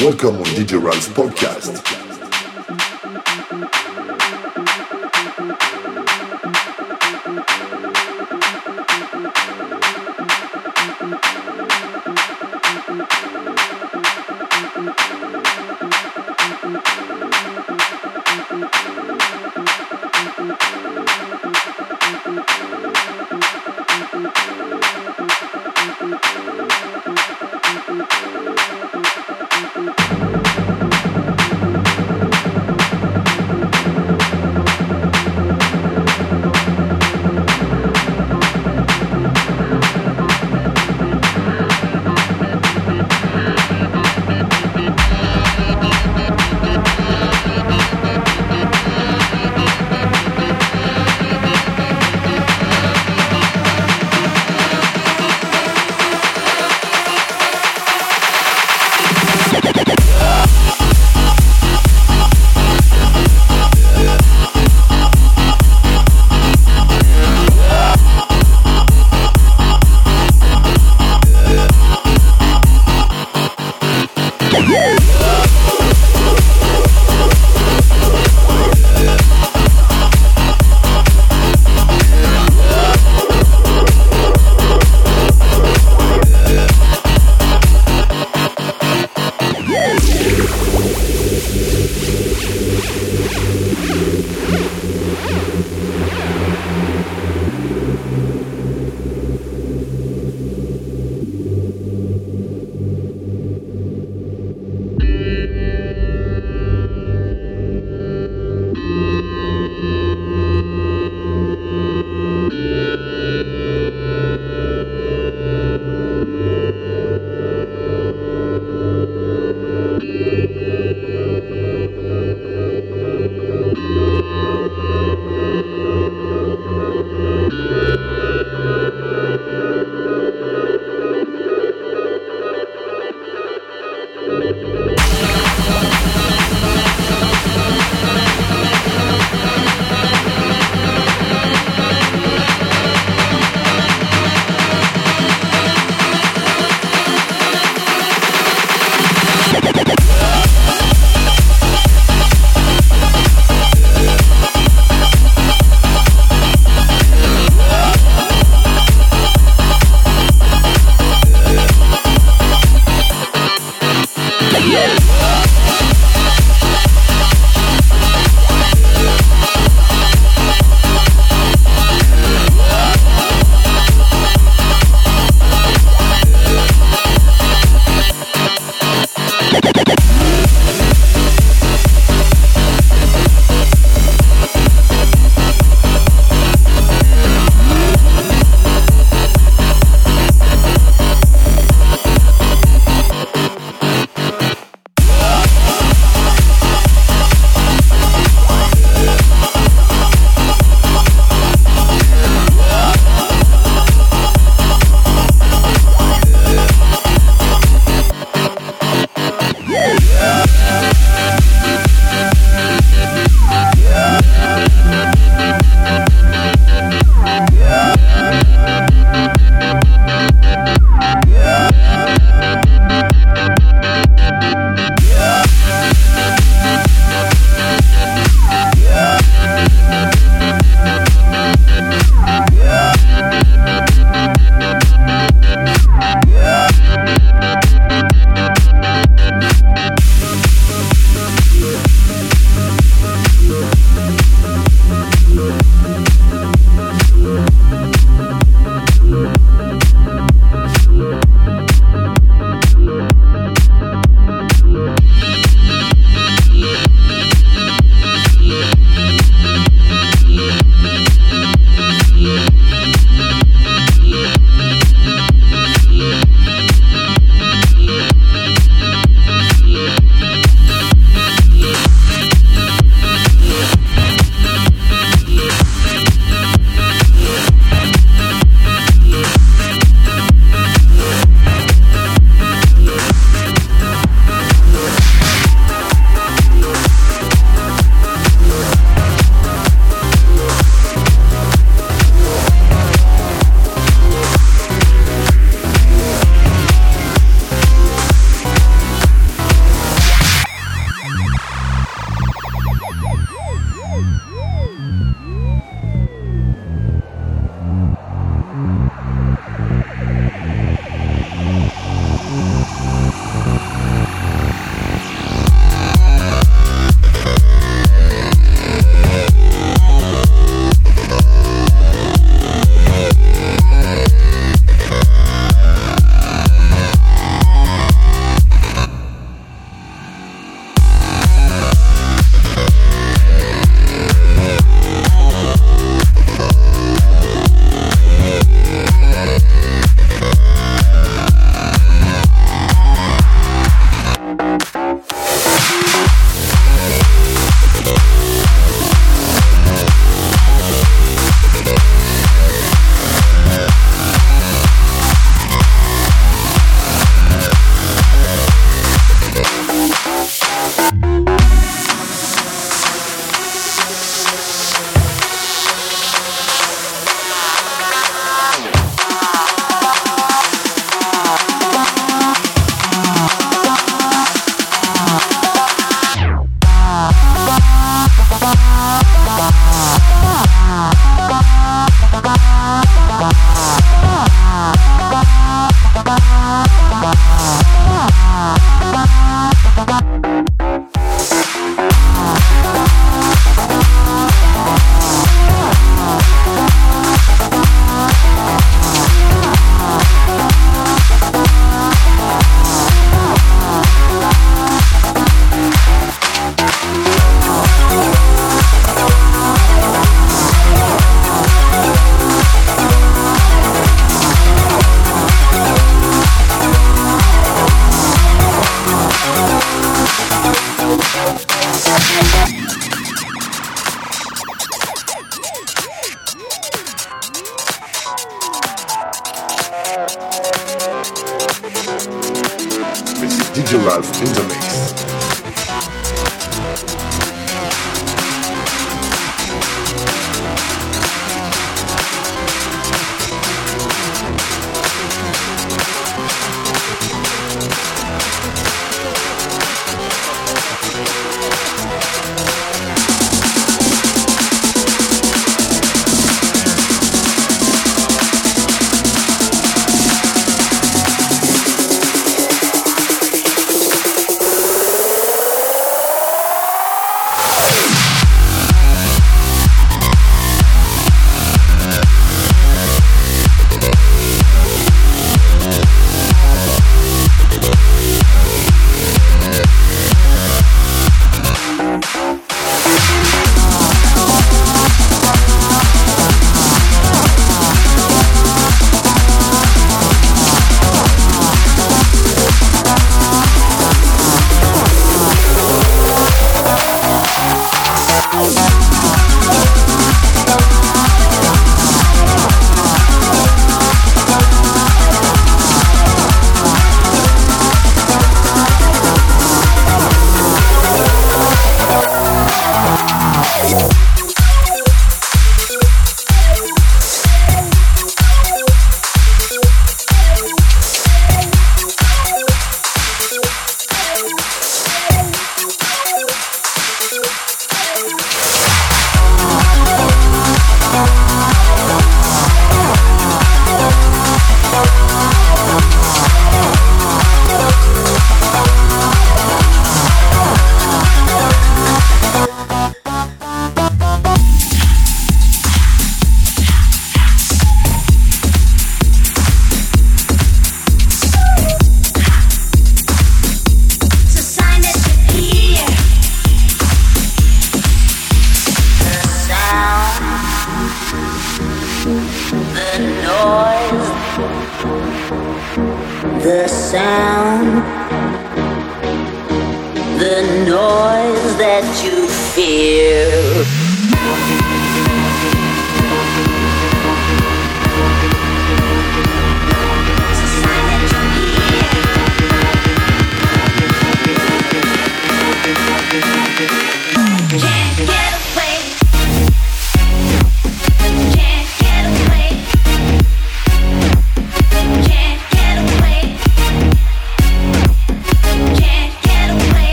Welcome on DJ Ral's podcast.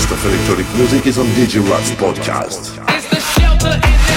Best of electronic music is on DJ Rats podcast.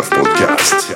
Love Podcast.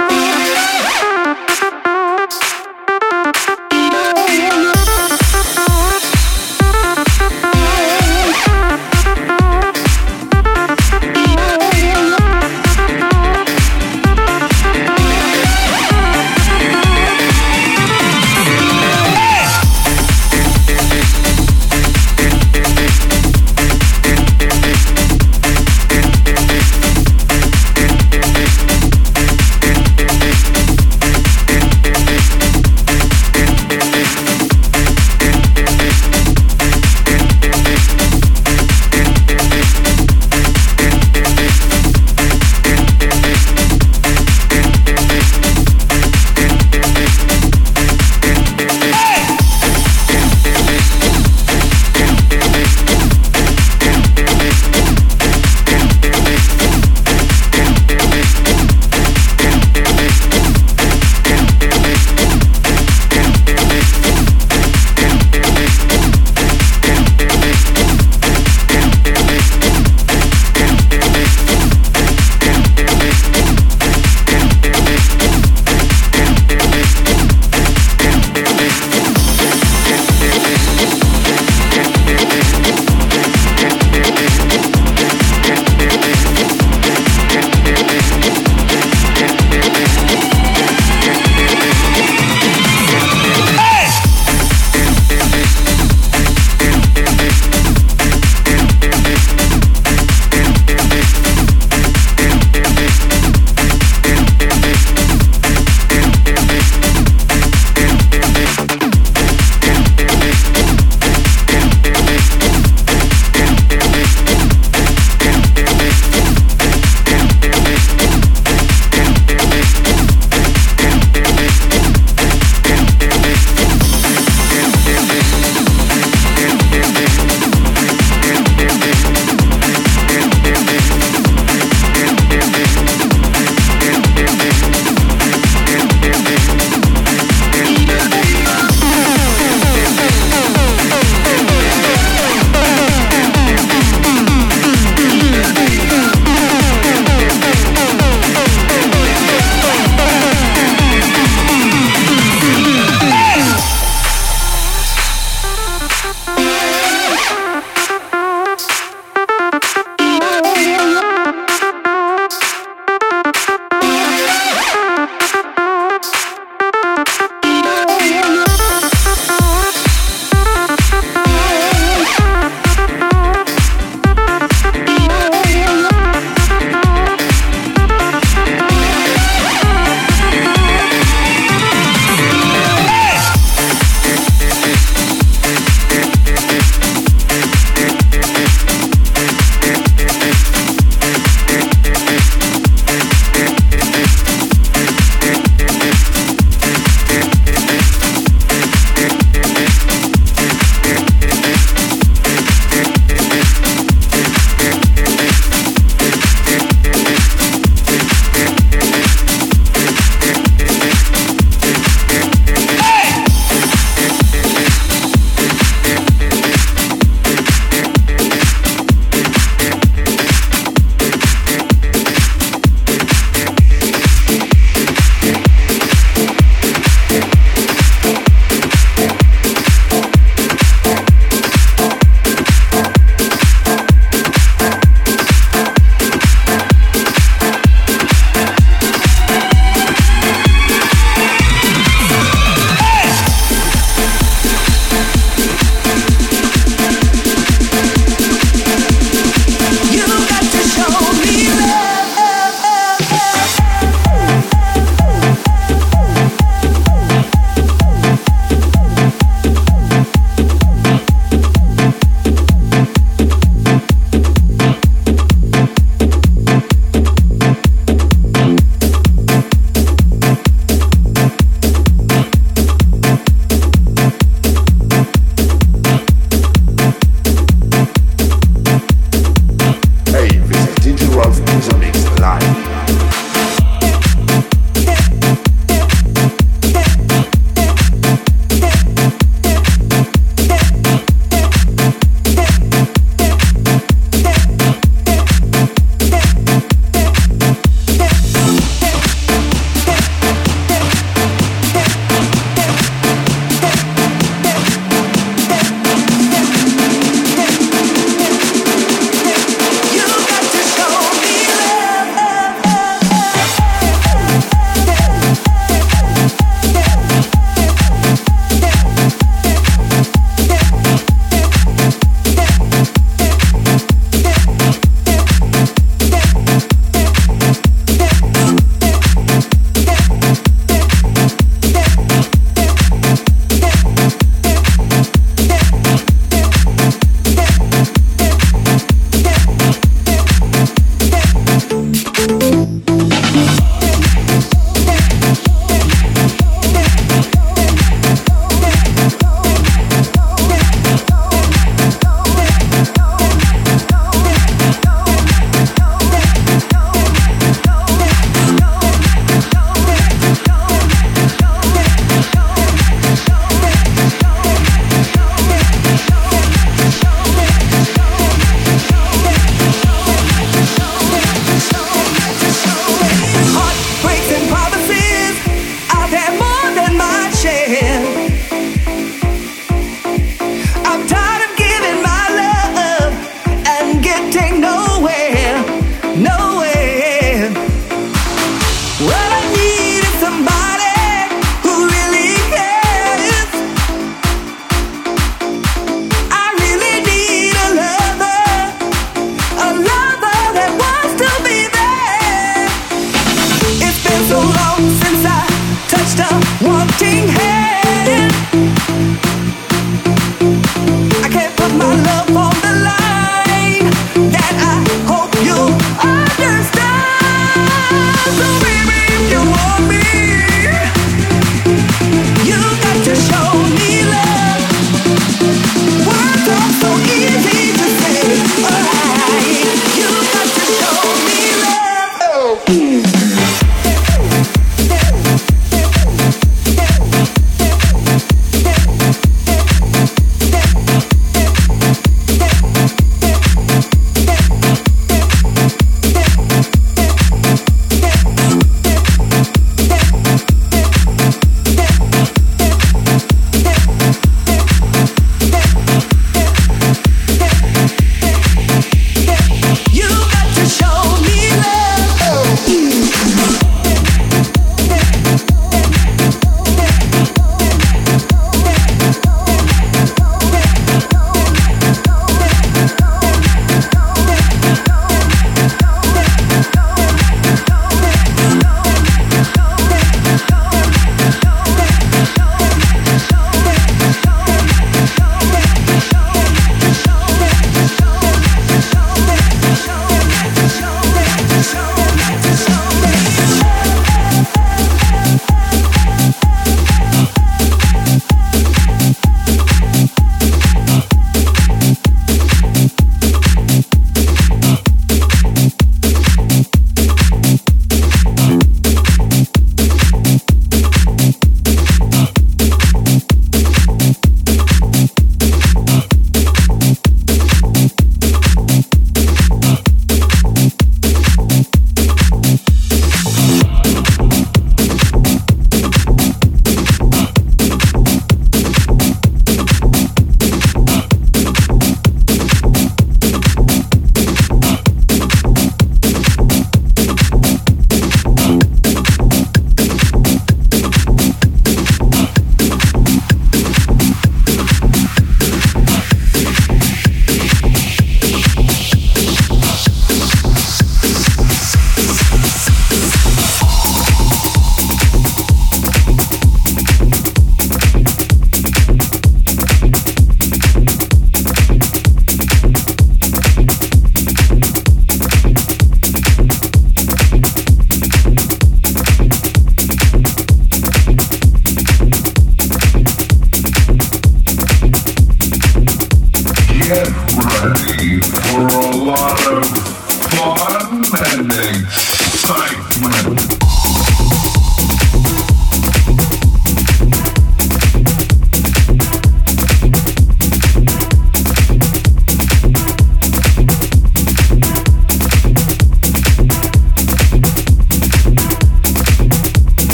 so long since I touched a wanting hand.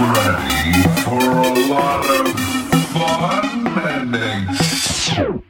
ready for a lot of fun and excitement?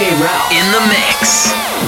In the mix.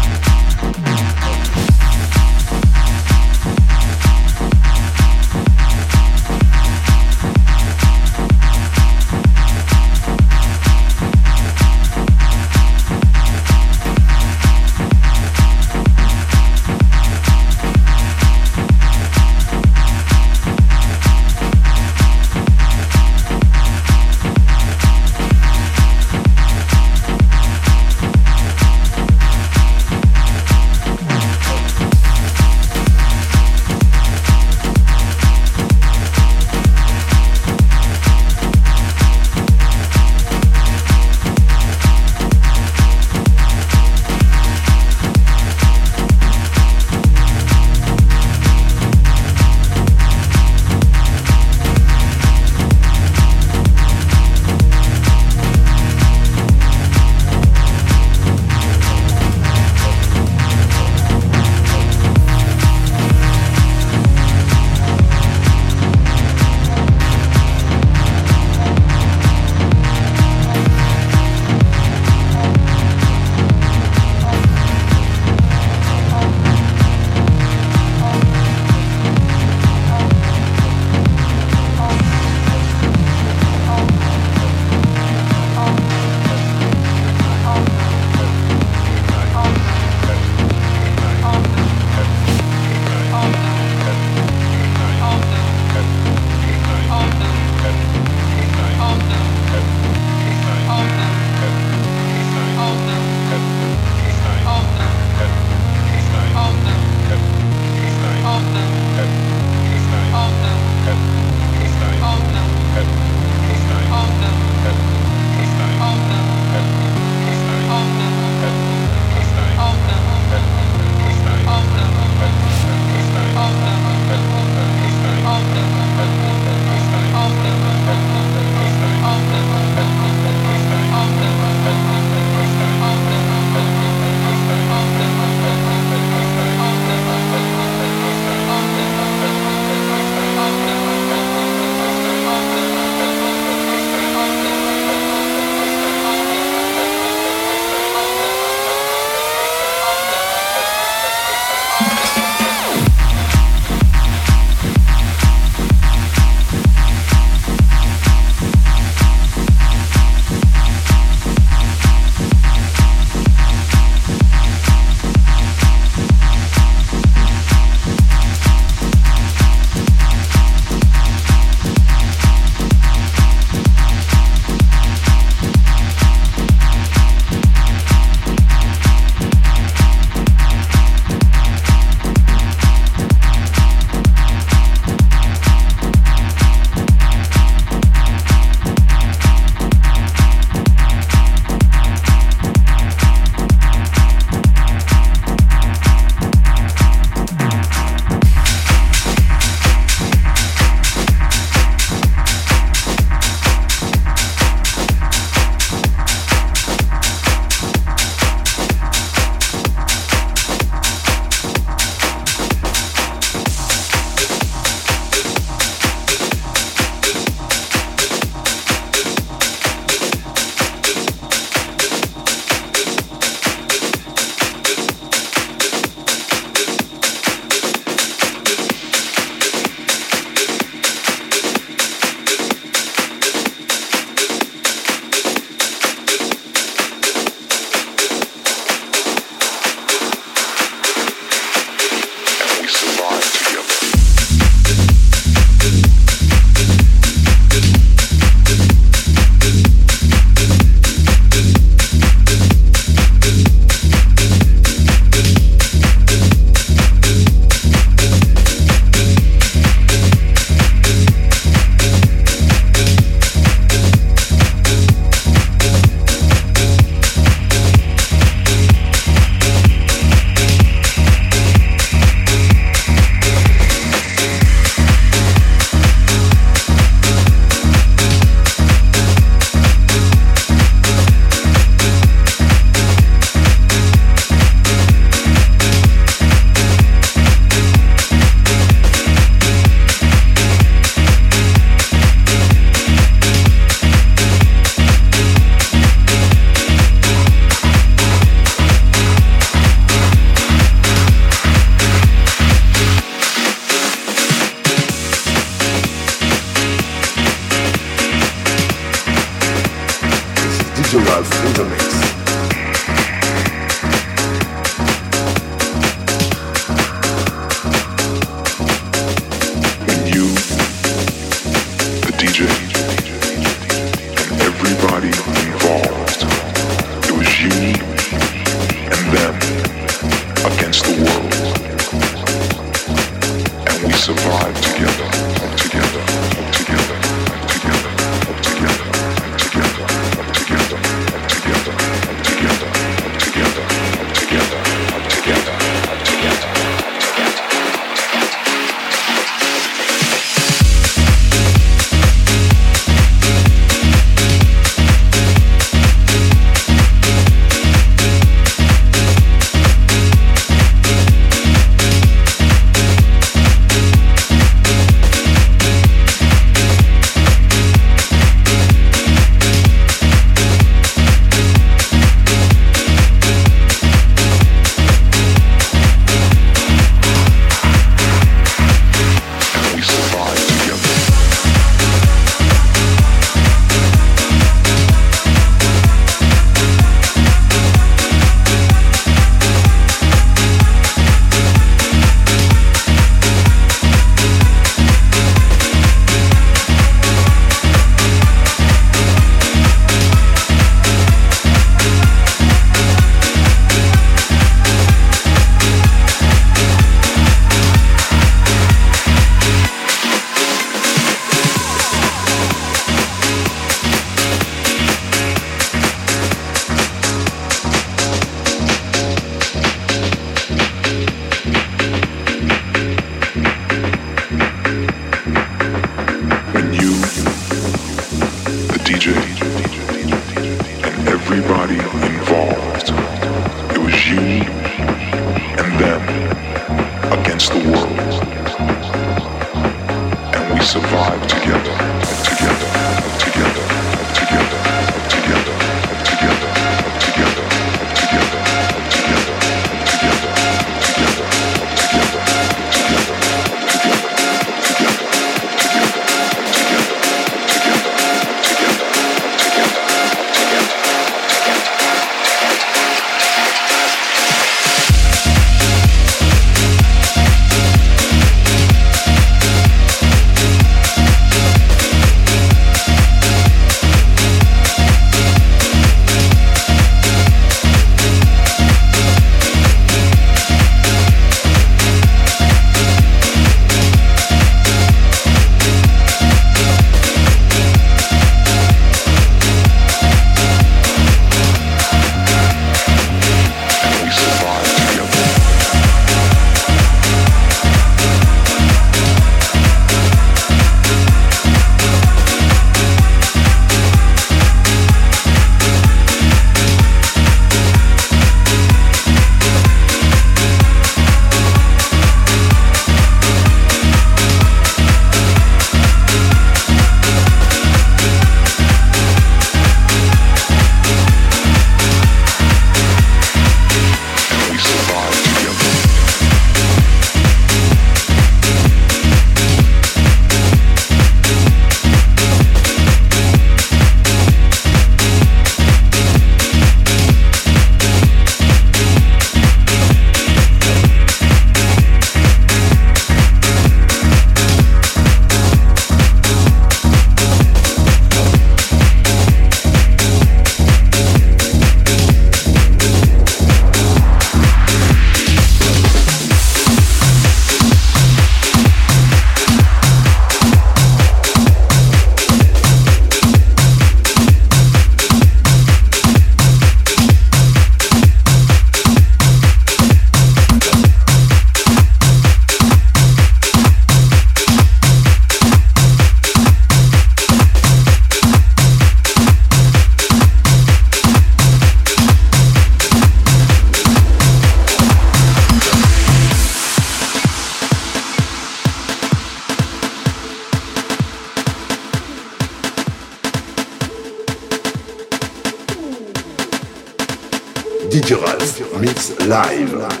live.